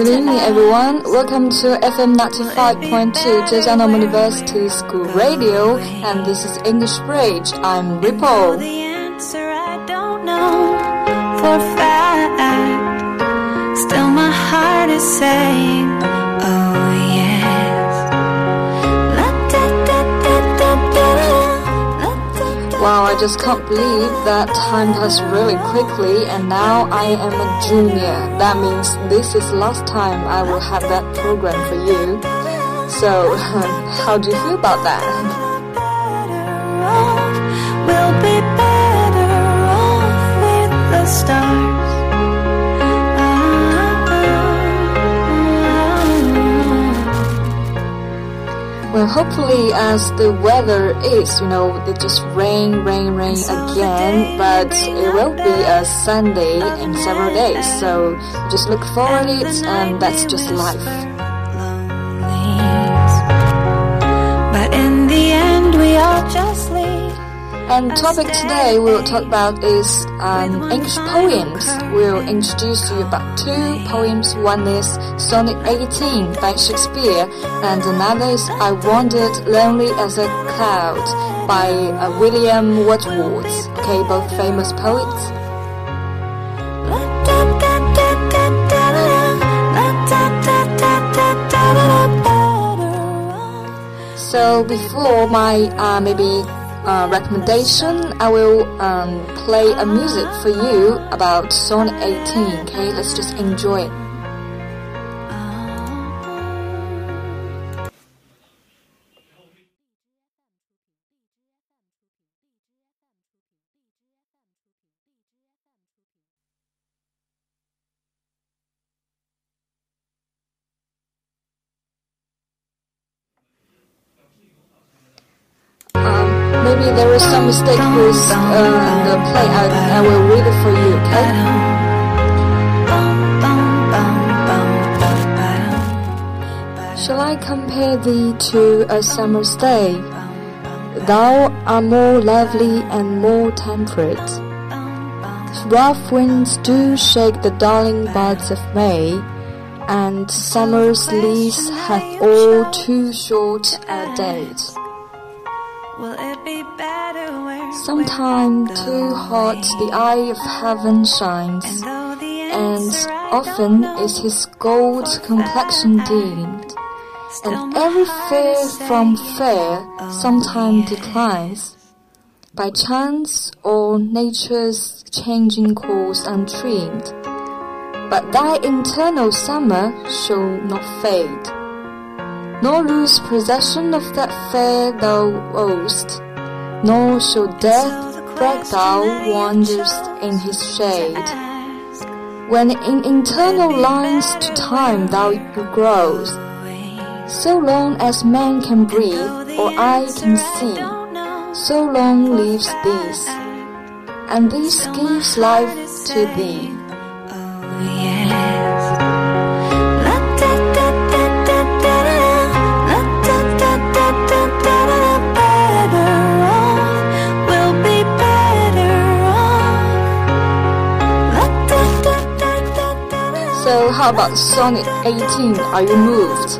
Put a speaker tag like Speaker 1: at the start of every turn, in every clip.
Speaker 1: Good evening, everyone. Welcome to FM 95.2 Zhejiang University School Radio, and this is English Bridge. I'm Ripple.
Speaker 2: The answer I don't know for fact. Still, my heart is saying,
Speaker 1: Wow, I just can't believe that time passed really quickly, and now I am a junior. That means this is last time I will have that program for you. So, how do you feel about that?
Speaker 2: We'll
Speaker 1: hopefully, as the weather is, you know, it just rain, rain, rain again, but it will be a Sunday in several days. So just look forward to it, and that's just life.
Speaker 2: But in the end, we all just.
Speaker 1: And topic today we'll talk about is um, English poems. We'll introduce you about two poems. One is Sonnet 18 by Shakespeare, and another is I Wandered Lonely as a Cloud by uh, William Wordsworth. Okay, both famous poets. So before my uh, maybe uh, recommendation, I will um, play a music for you about Song 18. Okay, let's just enjoy it. Is some mistake with uh, the play. I, I will read it for you. Okay. Shall I compare thee to a summer's day? Thou art more lovely and more temperate. Rough winds do shake the darling buds of May, and summer's lease hath all too short a date. Sometime too hot the eye of heaven shines, and often is his gold complexion dimmed, and every fair from fair sometime declines, by chance or nature's changing course untrimmed. But thy internal summer shall not fade, nor lose possession of that fair thou owest, nor shall death break thou wanderest in his shade. When in internal lines to time thou grows, so long as man can breathe or eye can see, so long lives this, and this gives life to thee.
Speaker 2: Oh,
Speaker 1: how about Sonnet 18? Are you moved?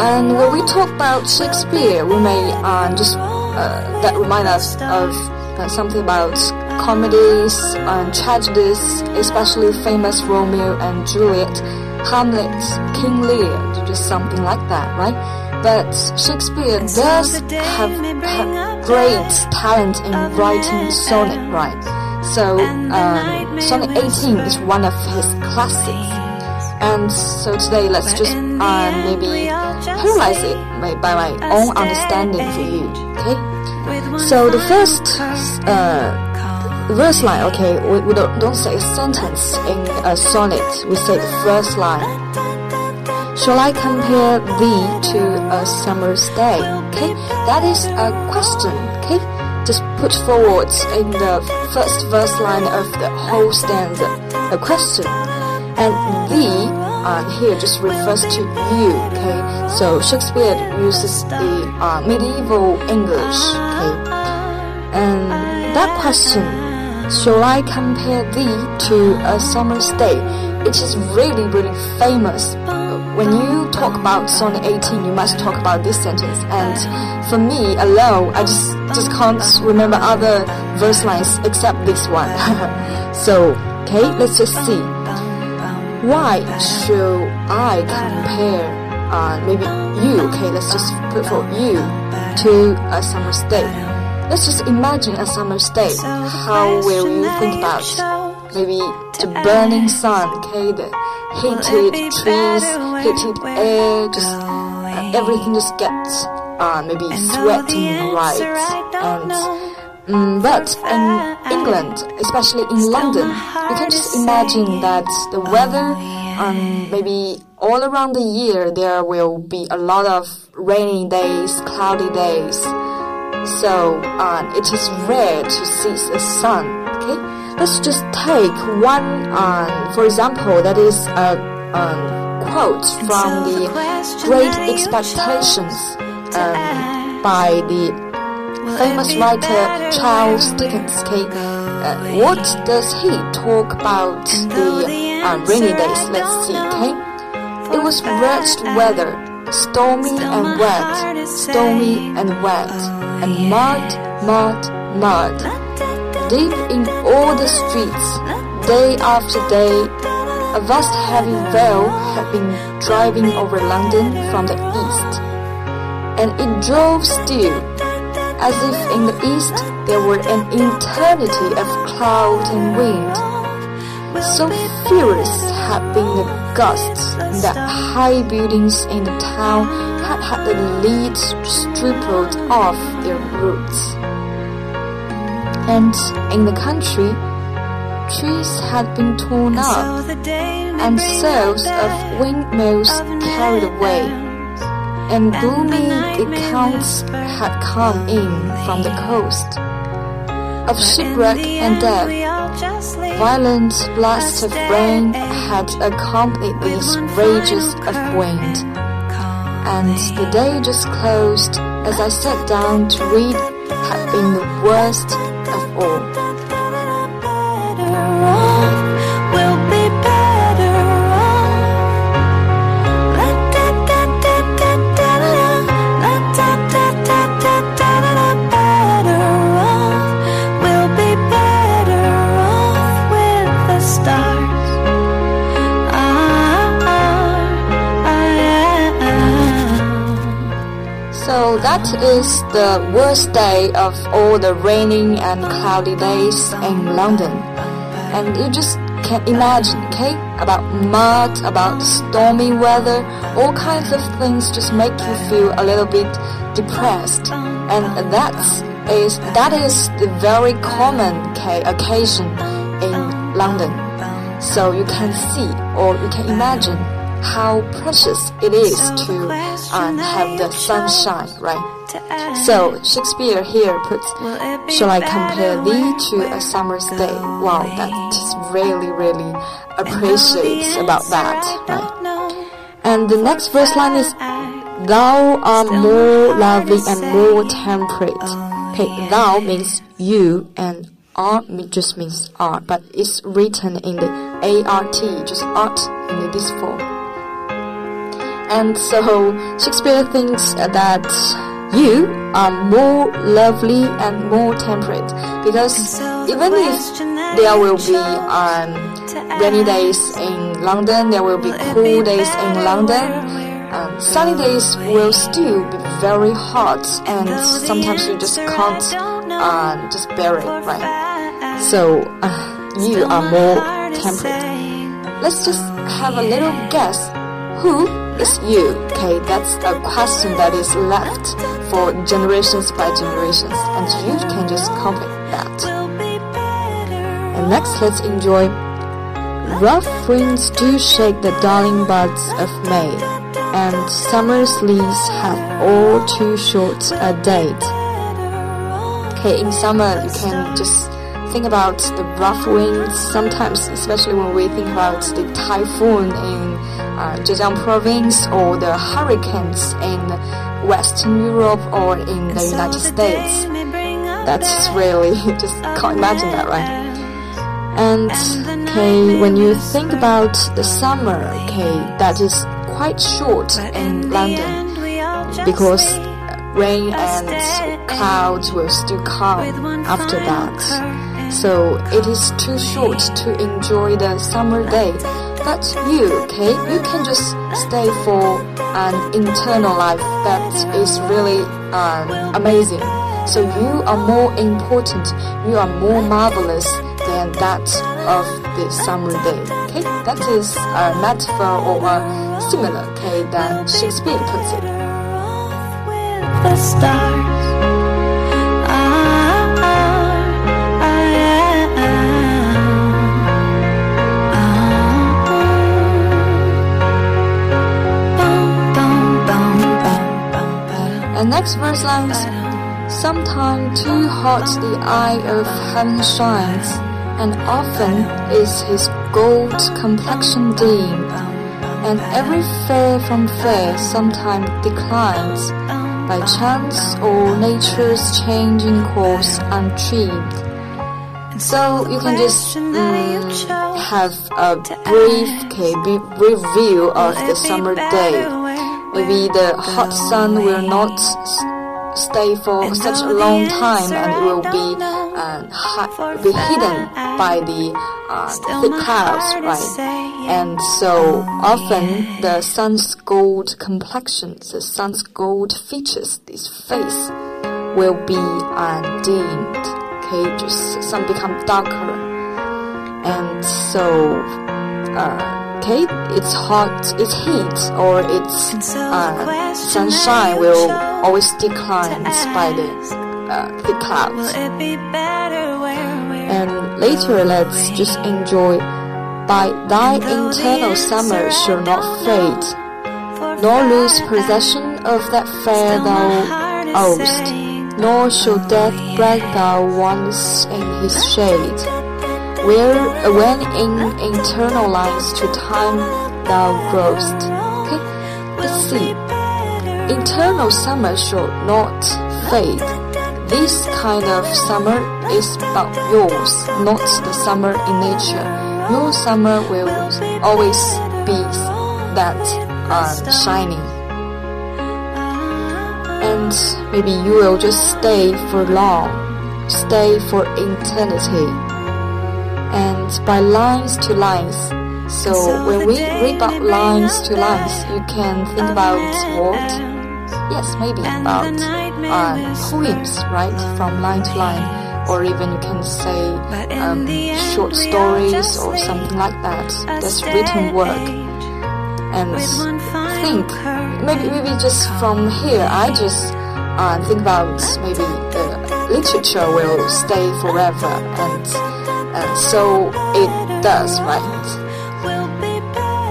Speaker 1: And when we talk about Shakespeare, we may uh, just uh, that remind us of uh, something about comedies and tragedies, especially famous Romeo and Juliet, Hamlet, King Lear, just something like that, right? But Shakespeare does have, have great talent in writing sonnet, right? So um, Sonnet 18 is one of his classics. And so today, let's just uh, maybe analyze it by, by my own understanding for you. Okay. So the first uh, verse line. Okay, we, we don't don't say a sentence in a sonnet. We say the first line. Shall I compare thee to a summer's day? Okay, that is a question. Okay, just put forward in the first verse line of the whole stanza a question, and thee uh, here just refers to you. Okay, so Shakespeare uses the uh, medieval English. Okay, and that question Shall I compare thee to a summer's day? It is really, really famous. When you talk about Sonnet 18, you must talk about this sentence. And for me alone, I just just can't remember other verse lines except this one. so, okay, let's just see. Why should I compare? Uh, maybe you. Okay, let's just put for you to a summer's day. Let's just imagine a summer's day. How will you think about maybe the burning sun, okay, the heated trees, heated air, just uh, everything just gets uh, maybe sweating bright and um, but in England, especially in London, you can just imagine that the weather, um, maybe all around the year, there will be a lot of rainy days, cloudy days. So um, it is rare to see the sun. Okay, let's just take one, um, for example, that is a um, quote from the Great Expectations um, by the famous writer Charles Dickens. Okay, uh, what does he talk about the uh, rainy days? Let's see. Okay, it was wretched weather, stormy and wet, stormy and wet, and mud, mud, mud. Deep in all the streets, day after day, a vast heavy veil had been driving over London from the east, and it drove still as if in the east there were an eternity of cloud and wind. So furious had been the gusts that high buildings in the town had had the leaves stripped off their roots. And in the country, trees had been torn up, and sails of windmills carried away and gloomy accounts had come in from the coast of shipwreck and death. Violent blasts of rain had accompanied these rages of wind, and the day just closed as I sat down to read had been the worst of all. That is the worst day of all the raining and cloudy days in London. And you just can imagine, okay? About mud, about stormy weather, all kinds of things just make you feel a little bit depressed. And that's is that is the very common okay, occasion in London. So you can see or you can imagine how precious it is to um, have the sunshine, right? So Shakespeare here puts, "Shall I compare thee to a summer's day?" Wow, that is really, really appreciates about that, right? And the next verse line is, "Thou art more lovely and more temperate." Okay, thou means you, and art just means art, but it's written in the art, just art in this form. And so Shakespeare thinks that you are more lovely and more temperate because even if there will be um, rainy days in London, there will be cool days in London. Um, sunny days will still be very hot, and sometimes you just can't uh, just bear it, right? So uh, you are more temperate. Let's just have a little guess. Hmm? Who is you? Okay, that's a question that is left for generations by generations, and you can just complete that. And next, let's enjoy. Rough winds do shake the darling buds of May, and summer's leaves have all too short a date. Okay, in summer you can just think about the rough winds. Sometimes, especially when we think about the typhoon in uh, Zhejiang province or the hurricanes in Western Europe or in the United States. That's really just can't imagine that, right? And okay, when you think about the summer, okay, that is quite short in London because rain and clouds will still come after that. So it is too short to enjoy the summer day. But you, okay, you can just stay for an internal life that is really uh, amazing. So you are more important, you are more marvelous than that of the summer day. Okay, that is a metaphor or a simile, okay, than Shakespeare puts it.
Speaker 2: The stars.
Speaker 1: Next verse lines Sometime too hot the eye of heaven shines, and often is his gold complexion dim, and every fair from fair sometime declines, by chance or nature's changing course untrimmed. So you can just mm, have a brief, okay, brief view of the summer day. Maybe the hot sun will not stay for such a long time and it will be uh, be hidden by the uh, thick clouds, right? And so often the sun's gold complexion, the sun's gold features, this face will be uh, dimmed. Okay, just sun become darker, and so. Uh, okay, it's hot, it's heat, or it's uh, sunshine will always decline by the uh, the clouds. And later, let's just enjoy. By thy internal summer shall not fade, nor lose possession of that fair thou owest, nor shall death break thou once in his shade where when in internal lines to time thou growest. Okay, let's see. Internal summer shall not fade. This kind of summer is but yours, not the summer in nature. Your summer will always be that uh, shining. And maybe you will just stay for long, stay for eternity and by lines to lines. So when we read about lines to lines, you can think about what? Yes, maybe about uh, poems, right? From line to line, or even you can say um, short stories or something like that. That's written work. And think maybe maybe just from here, I just uh, think about maybe the literature will stay forever and and so it does, right?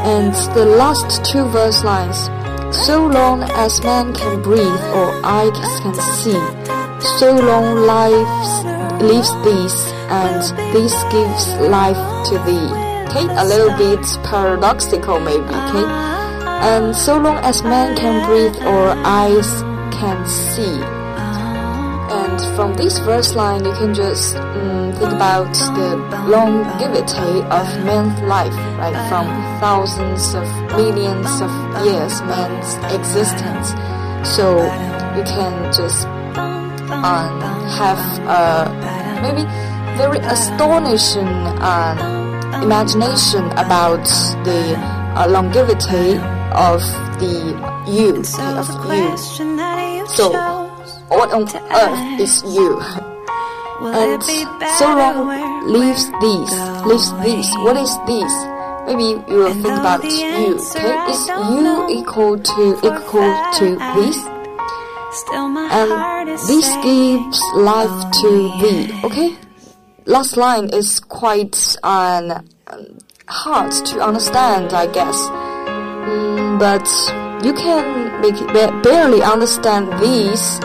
Speaker 1: And the last two verse lines So long as man can breathe or eye can see, so long lives lives this, and this gives life to thee. Okay, a little bit paradoxical maybe, okay? And so long as man can breathe or eyes can see. And from this verse line, you can just um, think about the longevity of man's life, right? From thousands of millions of years, man's existence. So you can just um, have a maybe very astonishing uh, imagination about the uh, longevity of the you, of you. So what on earth is you? And so long leaves these, leaves these. What is this? Maybe you will think about you. Okay, is you equal to equal to this? And this gives life to thee. Okay, last line is quite uh, hard to understand, I guess. Mm, but you can make barely understand these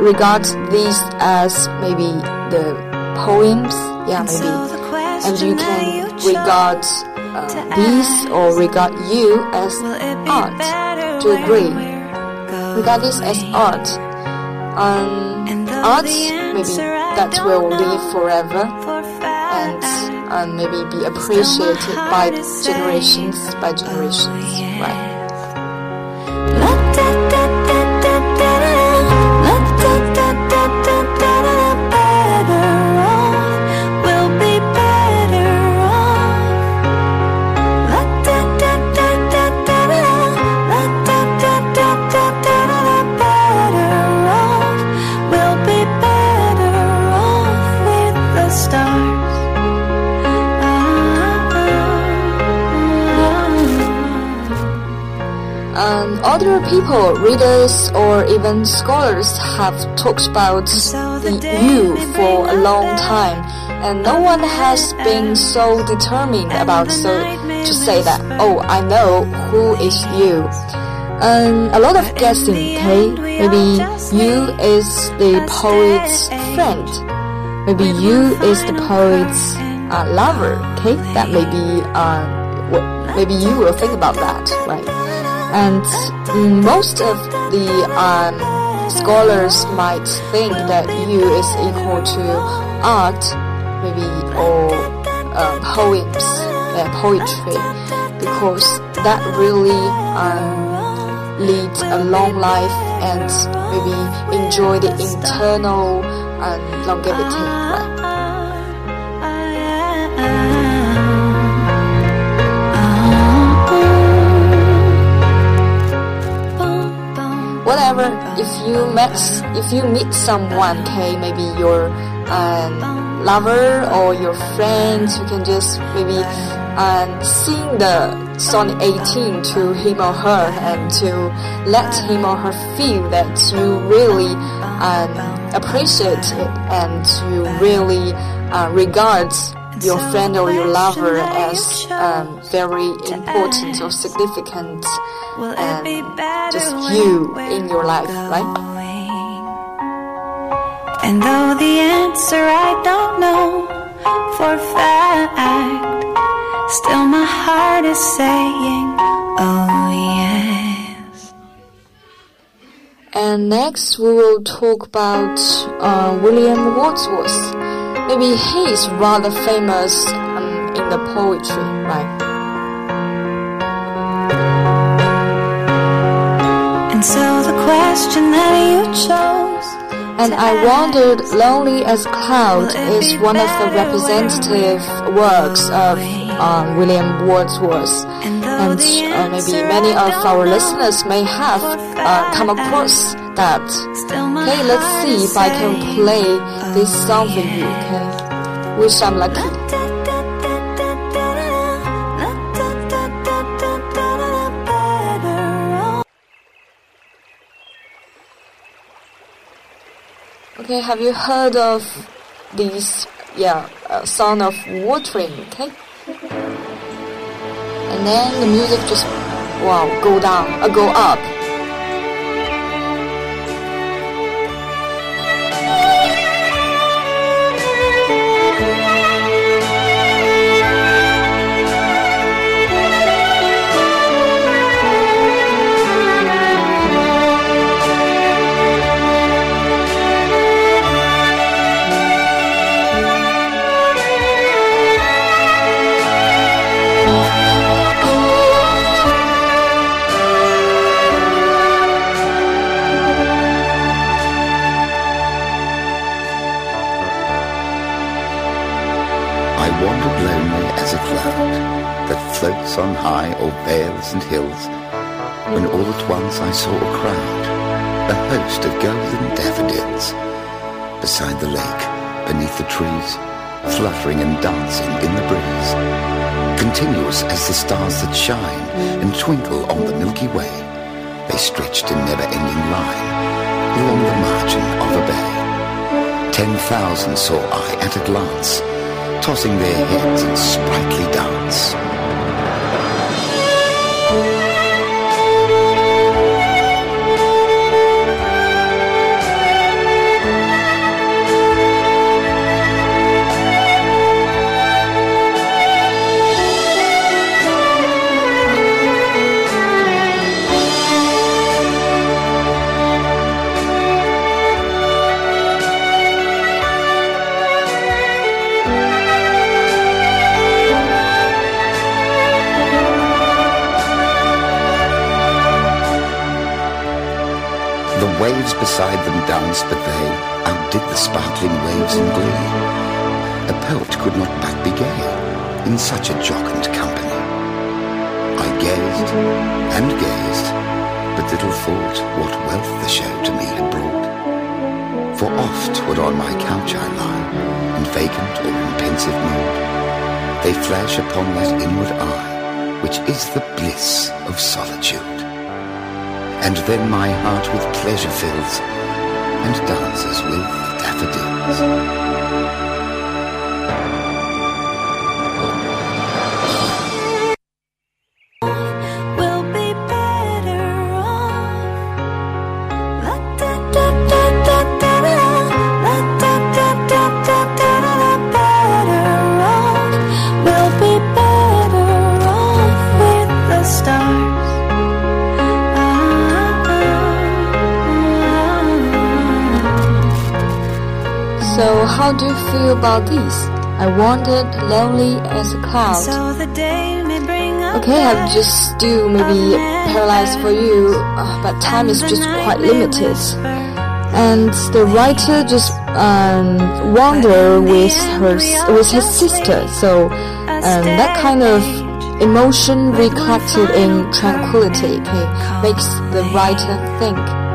Speaker 1: regard these as maybe the poems, yeah, maybe, and you can regard uh, these or regard you as art to agree. Regard this as art. Um, art maybe that will live forever, and and maybe be appreciated by generations by generations, right? Other people, readers, or even scholars have talked about the you for a long time, and no one has been so determined about so to say that oh I know who is you. Um, a lot of guessing, okay? Maybe you is the poet's friend. Maybe you is the poet's uh, lover, okay? That maybe uh, maybe you will think about that, right? And most of the um, scholars might think that you is equal to art, maybe or uh, poems, uh, poetry, because that really um, leads a long life and maybe enjoy the internal um, longevity. Right? Whatever. If you met if you meet someone okay maybe your um, lover or your friend you can just maybe um, sing the song 18 to him or her and to let him or her feel that you really um, appreciate it and you really uh, regard your friend or your lover as um, very important or significant and just you in your life, right?
Speaker 2: And though the answer I don't know for a fact, still my heart is saying, oh yes.
Speaker 1: And next we will talk about uh, William Wordsworth. Maybe he is rather famous um, in the poetry, right?
Speaker 2: And so the question that you chose.
Speaker 1: And I wondered, Lonely as Cloud is one of the representative works of um, William Wordsworth. And uh, maybe many of our listeners may have uh, come across that. Okay, let's see if I can play this song for you, okay? Wish I'm lucky. Okay, have you heard of this, yeah, uh, sound of watering, okay? And then the music just, wow, go down, uh, go up.
Speaker 3: On high or vales and hills, when all at once I saw a crowd, a host of golden daffodils, beside the lake, beneath the trees, fluttering and dancing in the breeze, continuous as the stars that shine and twinkle on the Milky Way, they stretched in never-ending line along the margin of a bay. Ten thousand saw I at a glance, tossing their heads in sprightly dance. Waves beside them danced, but they outdid the sparkling waves in glee. A poet could not but be gay in such a jocund company. I gazed and gazed, but little thought what wealth the show to me had brought. For oft would on my couch I lie, in vacant or in pensive mood, they flash upon that inward eye, which is the bliss of solitude and then my heart with pleasure fills and dances with daffodils.
Speaker 1: So, how do you feel about this? I wandered lonely as a cloud.
Speaker 2: So the day may bring
Speaker 1: Okay, I've just still maybe paralyzed for you, uh, but time is just quite limited. And the writer just um, wander with her with his sister, so um, that kind of emotion reflected in tranquility okay, makes the writer think.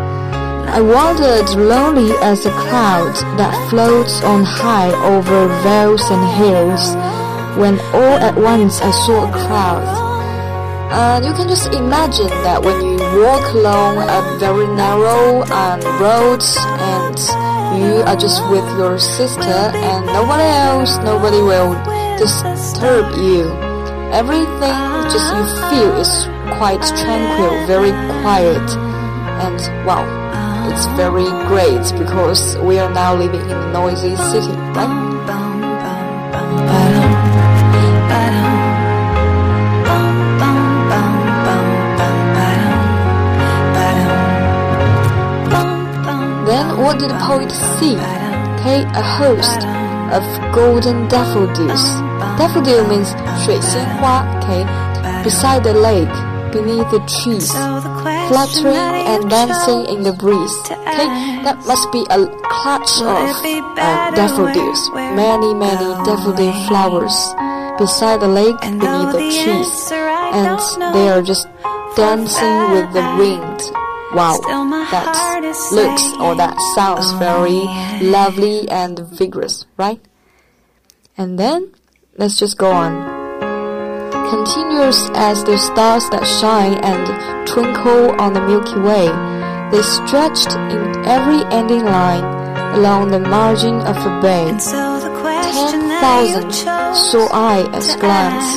Speaker 1: I wandered lonely as a cloud that floats on high over vales and hills, when all at once I saw a crowd. And you can just imagine that when you walk along a very narrow um, road and you are just with your sister and nobody else, nobody will disturb you. Everything just you feel is quite tranquil, very quiet, and wow, it's very great because we are now living in a noisy city, right? Then what did the poet see? Okay, a host of golden daffodils. Daffodil means 水仙花, okay, beside the lake, beneath the trees, fluttering and dancing in the breeze. Okay, that must be a clutch of uh, daffodils, many, many daffodil flowers beside the lake, beneath the trees, and they are just dancing with the wind. Wow, that looks or that sounds very lovely and vigorous, right? And then let's just go on. Continuous as the stars that shine and twinkle on the Milky Way, they stretched in every ending line along the margin of a bay. Ten thousand saw I at glance,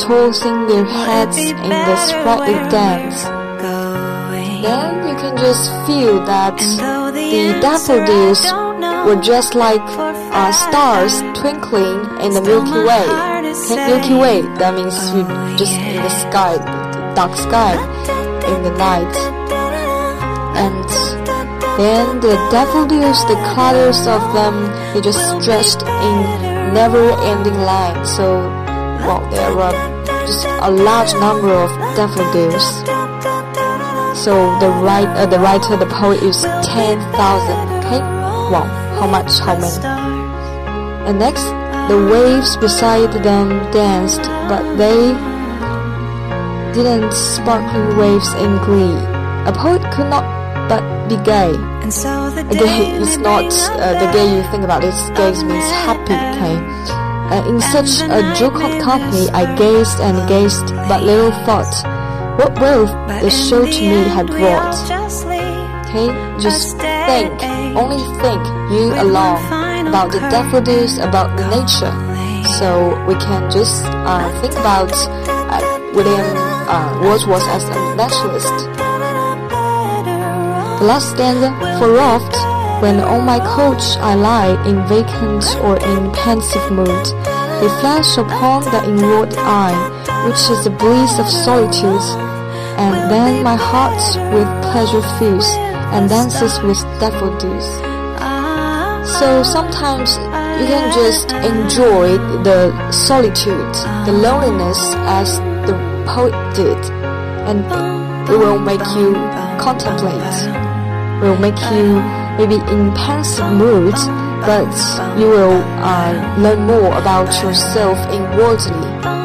Speaker 1: tossing their heads in the sprightly dance. Then you can just feel that the daffodils were just like uh, stars twinkling in the Milky Way. Milky Way, that means you just in the sky, dark sky in the night. And then the daffodils, the colors of them, they just stretched in never-ending line. So, well, there were just a large number of daffodils. So the write, uh, the writer, the poet is ten thousand. Okay, wow, how much? How many? And next, the waves beside them danced, but they didn't sparkling waves in glee. A poet could not but be gay. Again, it's not uh, the gay you think about. This gay means happy. Okay. Uh, in such a jocund company, I gazed and gazed, but little thought what wealth the show to me had brought. Okay, just think, only think, you alone, about the daffodils, about the nature. So we can just uh, think about uh, William uh, Wordsworth as a naturalist. The last stanza, for oft, when on my couch I lie in vacant or in pensive mood, they flash upon the inward eye, which is the bliss of solitude, and then my heart with pleasure fills and dances with daffodils. So sometimes you can just enjoy the solitude, the loneliness as the poet did, and it will make you contemplate. will make you maybe in pensive mood, but you will uh, learn more about yourself inwardly.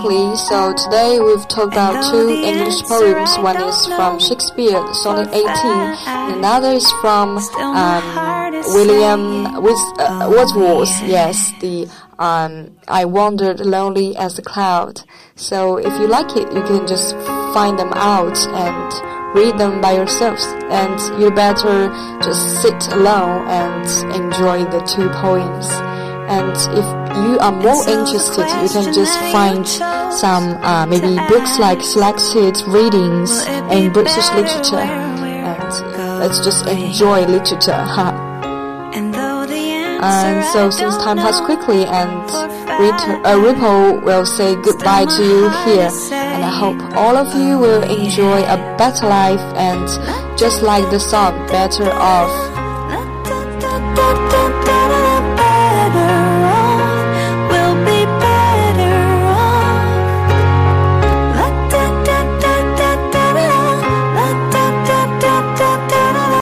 Speaker 1: Quickly, so today we've talked about two English poems. One is from Shakespeare, Sonnet 18, and another is from um, William With, uh, Wordsworth. Yes, the um, I wandered lonely as a cloud. So if you like it, you can just find them out and read them by yourselves. And you better just sit alone and enjoy the two poems. And if you are more interested, you can just find some uh, maybe books like selected readings in British literature. And let's just enjoy literature, huh?
Speaker 2: And though the
Speaker 1: And so since time passed quickly and uh, Ripple will say goodbye to you here. and I hope all of you will enjoy a better life and just like the song better off